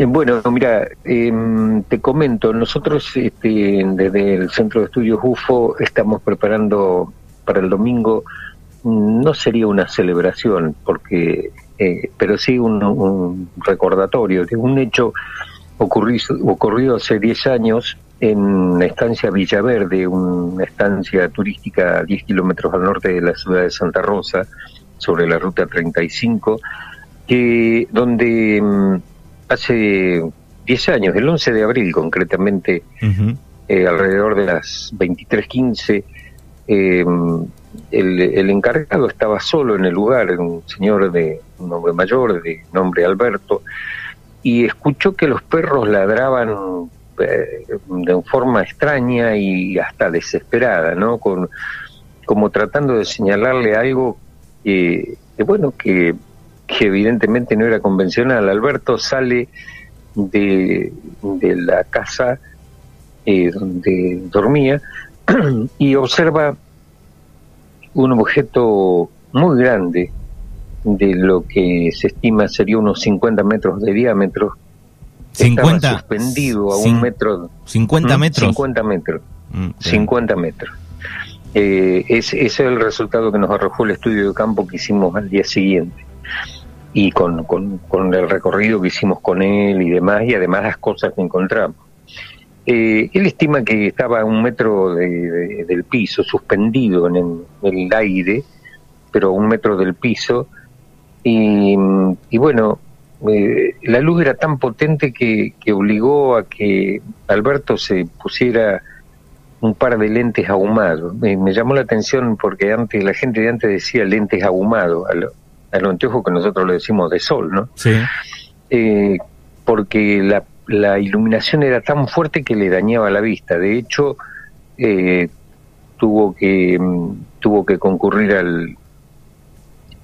Eh, bueno, mira, em, te comento, nosotros este, desde el Centro de Estudios UFO estamos preparando para el domingo, mm, no sería una celebración, porque, eh, pero sí un, recordatorio de un hecho ocurrido, hace 10 años en la estancia Villaverde, una estancia turística a 10 kilómetros al norte de la ciudad de Santa Rosa, sobre la ruta 35, que donde mm, hace 10 años, el 11 de abril concretamente, eh, alrededor de las 23.15, eh, el, el, encargado estaba solo en el lugar, un señor de un hombre mayor, de nombre Alberto, y escuchó que los perros ladraban eh, de forma extraña y hasta desesperada, ¿no? Con, como tratando de señalarle algo que bueno, que que evidentemente no era convencional. Alberto sale de, de la casa eh, donde dormía y observa un objeto muy grande de lo que se estima sería unos 50 metros de diámetro. 50 suspendido a un metro. 50 ¿Mm? metros. 50 metros. 50 mm, metros. Eh, ese es el resultado que nos arrojó el estudio de campo que hicimos al día siguiente y con, con, el recorrido que hicimos con él y demás, y además las cosas que encontramos. Eh, él estima que estaba a un metro del piso, suspendido en el, aire, pero a un metro del piso, y, bueno, eh, la luz era tan potente que, que obligó a que Alberto se pusiera un par de lentes ahumados. Me, llamó la atención porque antes la gente de antes decía lentes ahumados a, al anteojo que nosotros le decimos de sol, ¿no? Sí. Eh, porque la, la, iluminación era tan fuerte que le dañaba la vista. De hecho, eh, tuvo que mm, tuvo que concurrir al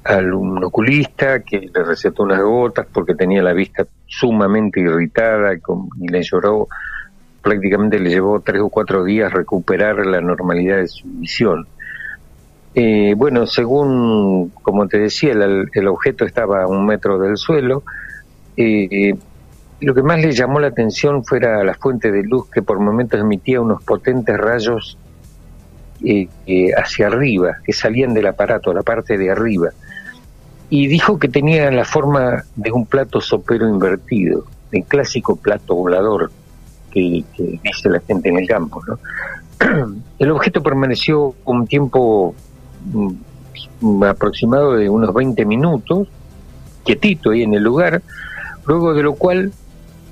al un oculista que le recetó unas gotas porque tenía la vista sumamente irritada y le lloró prácticamente le llevó tres o cuatro días recuperar la normalidad de su visión. Eh, bueno, según, como te decía, el, objeto estaba a un metro del suelo. Eh, lo que más le llamó la atención fuera la fuente de luz que por momentos emitía unos potentes rayos eh, hacia arriba, que salían del aparato, la parte de arriba. Y dijo que tenía la forma de un plato sopero invertido, el clásico plato volador que, dice la gente en el campo. El objeto permaneció un tiempo aproximado de unos 20 minutos, quietito ahí en el lugar, luego de lo cual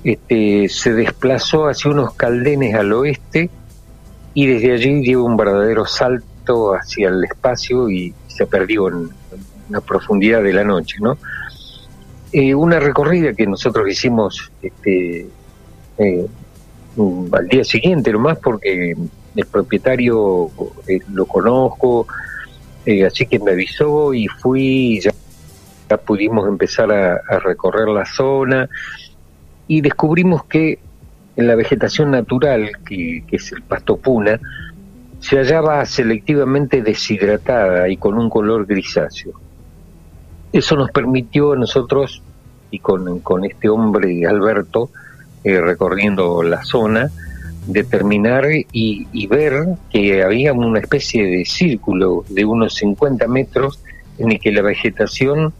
este, se desplazó hacia unos caldenes al oeste y desde allí dio un verdadero salto hacia el espacio y se perdió en, la profundidad de la noche, ¿no? Eh, una recorrida que nosotros hicimos este, eh, mm, al día siguiente nomás porque el propietario eh, lo conozco, eh, así que me avisó y fui, ya, pudimos empezar a, recorrer la zona y descubrimos que en la vegetación natural, que, es el pasto puna, se hallaba selectivamente deshidratada y con un color grisáceo. Eso nos permitió a nosotros, y con, con este hombre Alberto, eh, recorriendo la zona, determinar y, ver que había una especie de círculo de unos 50 metros en el que la vegetación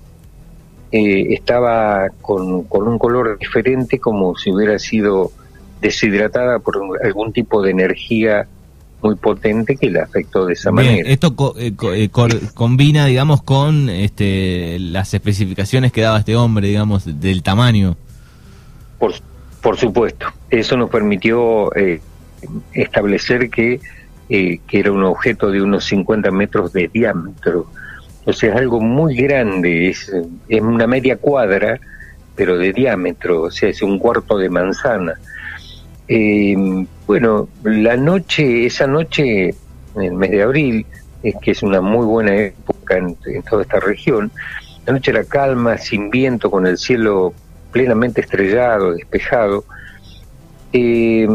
eh, estaba con, con, un color diferente como si hubiera sido deshidratada por algún tipo de energía muy potente que la afectó de esa manera. Esto eh, eh, combina, digamos, con este, las especificaciones que daba este hombre, digamos, del tamaño. Por por supuesto, eso nos permitió eh, establecer que, eh, que era un objeto de unos 50 metros de diámetro. O sea, es algo muy grande, es, es una media cuadra, pero de diámetro, o sea, es un cuarto de manzana. Eh, bueno, la noche, esa noche, en el mes de abril, es que es una muy buena época en toda esta región, la noche era calma, sin viento, con el cielo plenamente estrellado, despejado. Eh,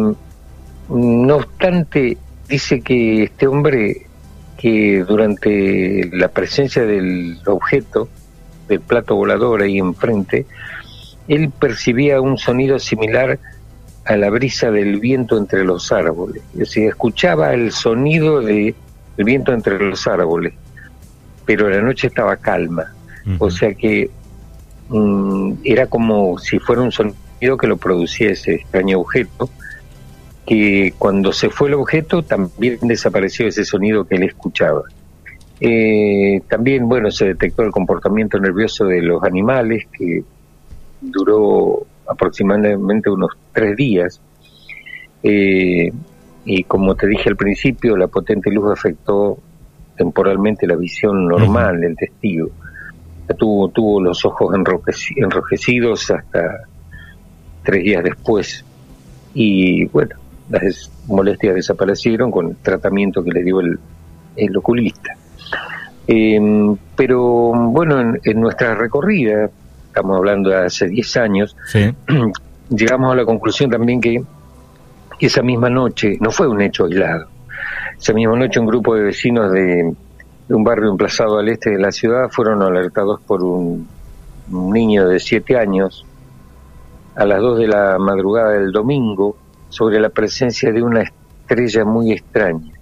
no obstante, dice que este hombre, que durante la presencia del objeto, del plato volador ahí enfrente, él percibía un sonido similar a la brisa del viento entre los árboles. Es decir, escuchaba el sonido del viento entre los árboles, pero la noche estaba calma. O sea que mm, era como si fuera un sonido que lo producía ese extraño objeto, que cuando se fue el objeto también desapareció ese sonido que él escuchaba. Eh, también, bueno, se detectó el comportamiento nervioso de los animales, que duró aproximadamente unos tres días. Eh, y como te dije al principio, la potente luz afectó temporalmente la visión normal del testigo. Tuvo, tuvo los ojos enrojecidos hasta tres días después. Y bueno, las molestias desaparecieron con el tratamiento que le dio el, el oculista. Em, pero bueno, en, nuestra recorrida, estamos hablando de hace 10 años, llegamos a la conclusión también que esa misma noche no fue un hecho aislado. Esa misma noche un grupo de vecinos de, un barrio emplazado al este de la ciudad fueron alertados por un, un niño de 7 años a las 2 de la madrugada del domingo sobre la presencia de una estrella muy extraña.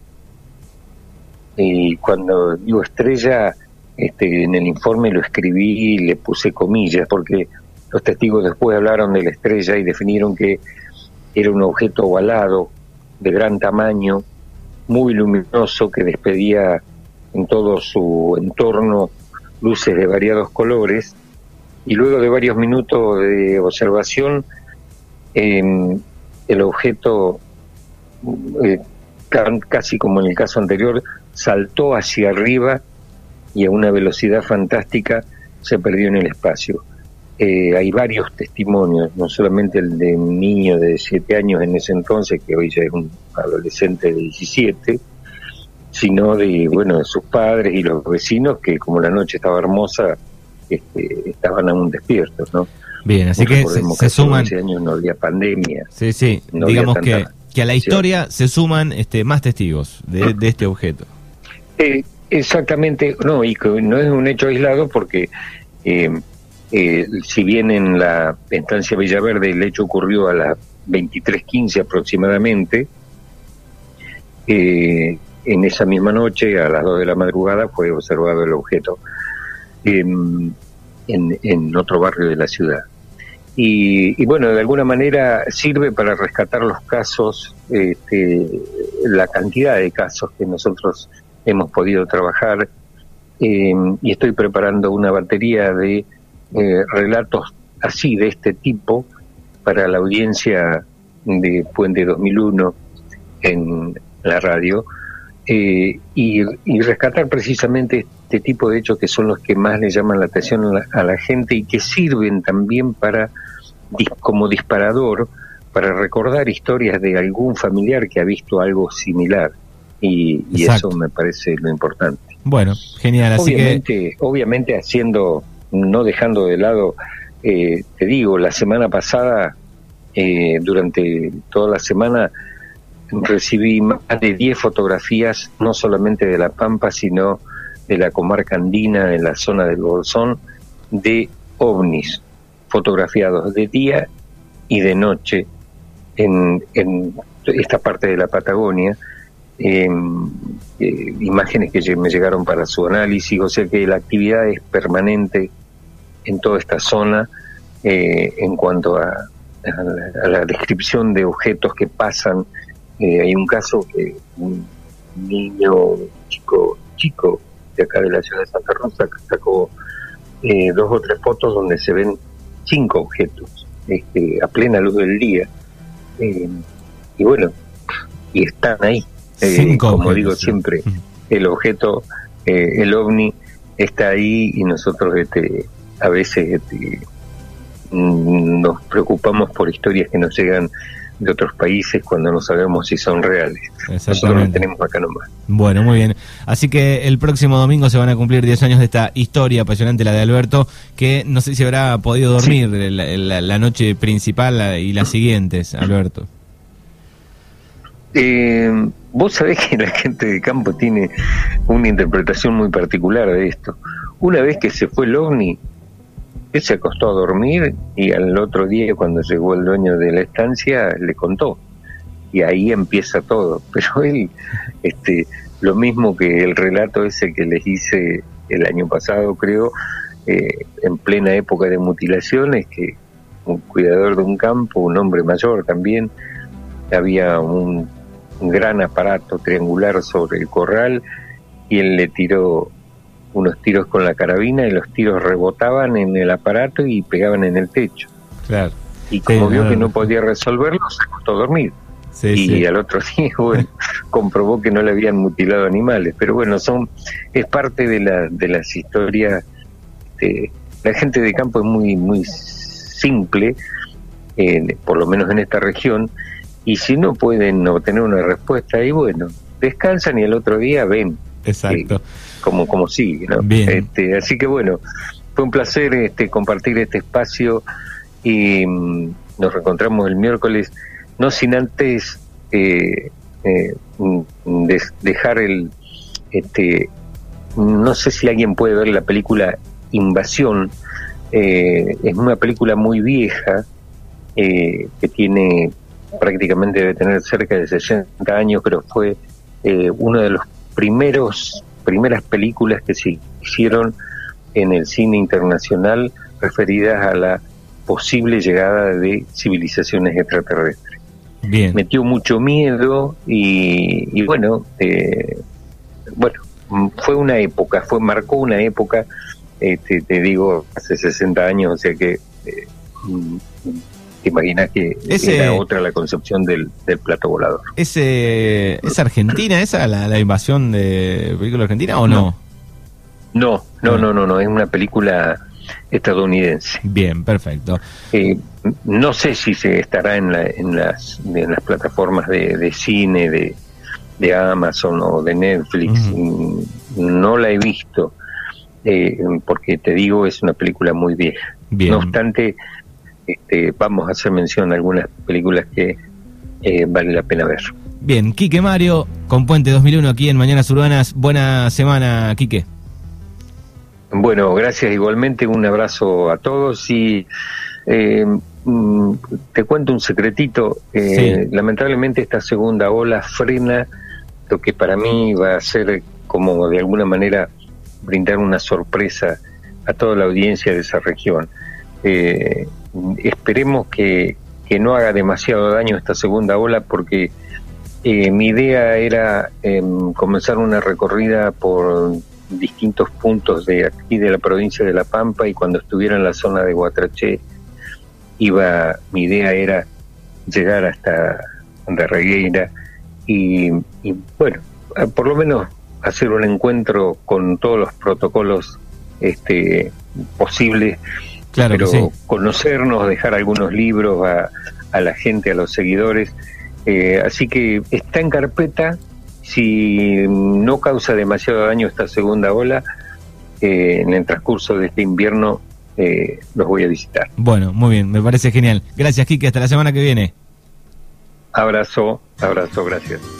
Y cuando digo estrella, este, en el informe lo escribí y le puse comillas, porque los testigos después hablaron de la estrella y definieron que era un objeto ovalado, de gran tamaño, muy luminoso, que despedía en todo su entorno luces de variados colores, y luego de varios minutos de observación, em, el objeto, eh, casi como en el caso anterior, saltó hacia arriba y a una velocidad fantástica se perdió en el espacio. Eh, hay varios testimonios, no solamente el de un niño de 7 años en ese entonces, que hoy ya es un adolescente de 17, sino de, bueno, de sus padres y los vecinos que como la noche estaba hermosa, este, estaban aún despiertos, ¿no? Bien, así que se, suman... años no había pandemia. Sí, sí, digamos que, que a la historia se suman este, más testigos de este objeto. Eh, exactamente, no, y que no es un hecho aislado porque eh, eh, si bien en la estancia Villaverde el hecho ocurrió a las 23.15 aproximadamente, en esa misma noche, a las 2 de la madrugada, fue observado el objeto en, en, otro barrio de la ciudad. Y, bueno, de alguna manera sirve para rescatar los casos, este, la cantidad de casos que nosotros hemos podido trabajar eh, y estoy preparando una batería de eh, relatos así, de este tipo, para la audiencia de Puente 2001 en la radio, eh, y, rescatar precisamente este tipo de hechos que son los que más le llaman la atención a la, gente y que sirven también para como disparador para recordar historias de algún familiar que ha visto algo similar y, eso me parece lo importante. Bueno, genial. Así obviamente, obviamente haciendo, no dejando de lado, eh, te digo, la semana pasada, eh, durante toda la semana, recibí más de 10 fotografías, no solamente de La Pampa, sino de la comarca andina, en la zona del Bolsón, de ovnis, fotografiados de día y de noche en, en esta parte de la Patagonia Em, eh, imágenes que me llegaron para su análisis, o sea que la actividad es permanente en toda esta zona eh, en cuanto a, la, descripción de objetos que pasan. Eh, hay un caso que un niño, chico, chico de acá de la ciudad de Santa Rosa sacó dos o tres fotos donde se ven cinco objetos este, a plena luz del día. y bueno, y están ahí. Eh, como digo siempre, el objeto, eh, el ovni, está ahí y nosotros este, a veces este, mm, nos preocupamos por historias que nos llegan de otros países cuando no sabemos si son reales. Nosotros lo tenemos acá nomás. Bueno, muy bien. Así que el próximo domingo se van a cumplir 10 años de esta historia apasionante, la de Alberto, que no sé si habrá podido dormir la, noche principal y las siguientes, Alberto. Eh, vos sabés que la gente de campo tiene una interpretación muy particular de esto. Una vez que se fue el ovni, Se acostó a dormir y al otro día cuando llegó el dueño de la estancia le contó y ahí empieza todo. Pero él, este, lo mismo que el relato ese que les hice el año pasado, creo, eh, en plena época de mutilaciones, que un cuidador de un campo, un hombre mayor también, había un, gran aparato triangular sobre el corral y él le tiró unos tiros con la carabina y los tiros rebotaban en el aparato y pegaban en el techo. Claro. Y como vio que no podía resolverlo, se acostó a dormir. Y al otro día comprobó que no le habían mutilado animales. Pero bueno son es parte de la de las historias este, la gente de campo es muy muy simple por lo menos en esta región. Y si no pueden obtener una respuesta ahí bueno descansan y al otro día ven exacto. eh, como como sigue ¿no? Este, así que bueno fue un placer este compartir este espacio y mm, nos reencontramos el miércoles no sin antes eh, eh, dejar el este no sé si alguien puede ver la película Invasión eh, es una película muy vieja que tiene prácticamente debe tener cerca de 60 años pero fue una de los primeros primeras películas que se hicieron en el cine internacional referidas a la posible llegada de civilizaciones extraterrestres. Metió mucho miedo y, bueno, eh, bueno, fue una época, fue marcó una época, este, te digo, hace 60 años, o sea que eh, mm, te imaginas que era otra la concepción del, del plato volador. ¿Es, ¿Es Argentina esa, la, invasión de película argentina o no? No, no, no, no, no, es una película estadounidense. Bien, perfecto. Eh, no sé si se estará en, la, en, las, en las plataformas de, cine de, de, Amazon o de Netflix. Mm, no la he visto, eh, porque te digo, es una película muy vieja. No obstante, este, vamos a hacer mención a algunas películas que eh, vale la pena ver. Bien, Quique Mario, con Puente 2001 aquí en Mañanas Urbanas. Buena semana, Quique. Bueno, gracias igualmente, un abrazo a todos y eh, mm, te cuento un secretito, eh, lamentablemente esta segunda ola frena lo que para mí va a ser como de alguna manera brindar una sorpresa a toda la audiencia de esa región. Eh, esperemos que, que, no haga demasiado daño esta segunda ola porque mi idea era em, comenzar una recorrida por distintos puntos de aquí de la provincia de La Pampa y cuando estuviera en la zona de Guatraché iba mi idea era llegar hasta de y, y bueno por lo menos hacer un encuentro con todos los protocolos este posibles claro pero conocernos dejar algunos libros a, a la gente a los seguidores eh, así que está en carpeta si no causa demasiado daño esta segunda ola, eh, en el transcurso de este invierno eh, los voy a visitar. Bueno, muy bien, me parece genial. Gracias, Kike, hasta la semana que viene. Abrazo, abrazo, gracias.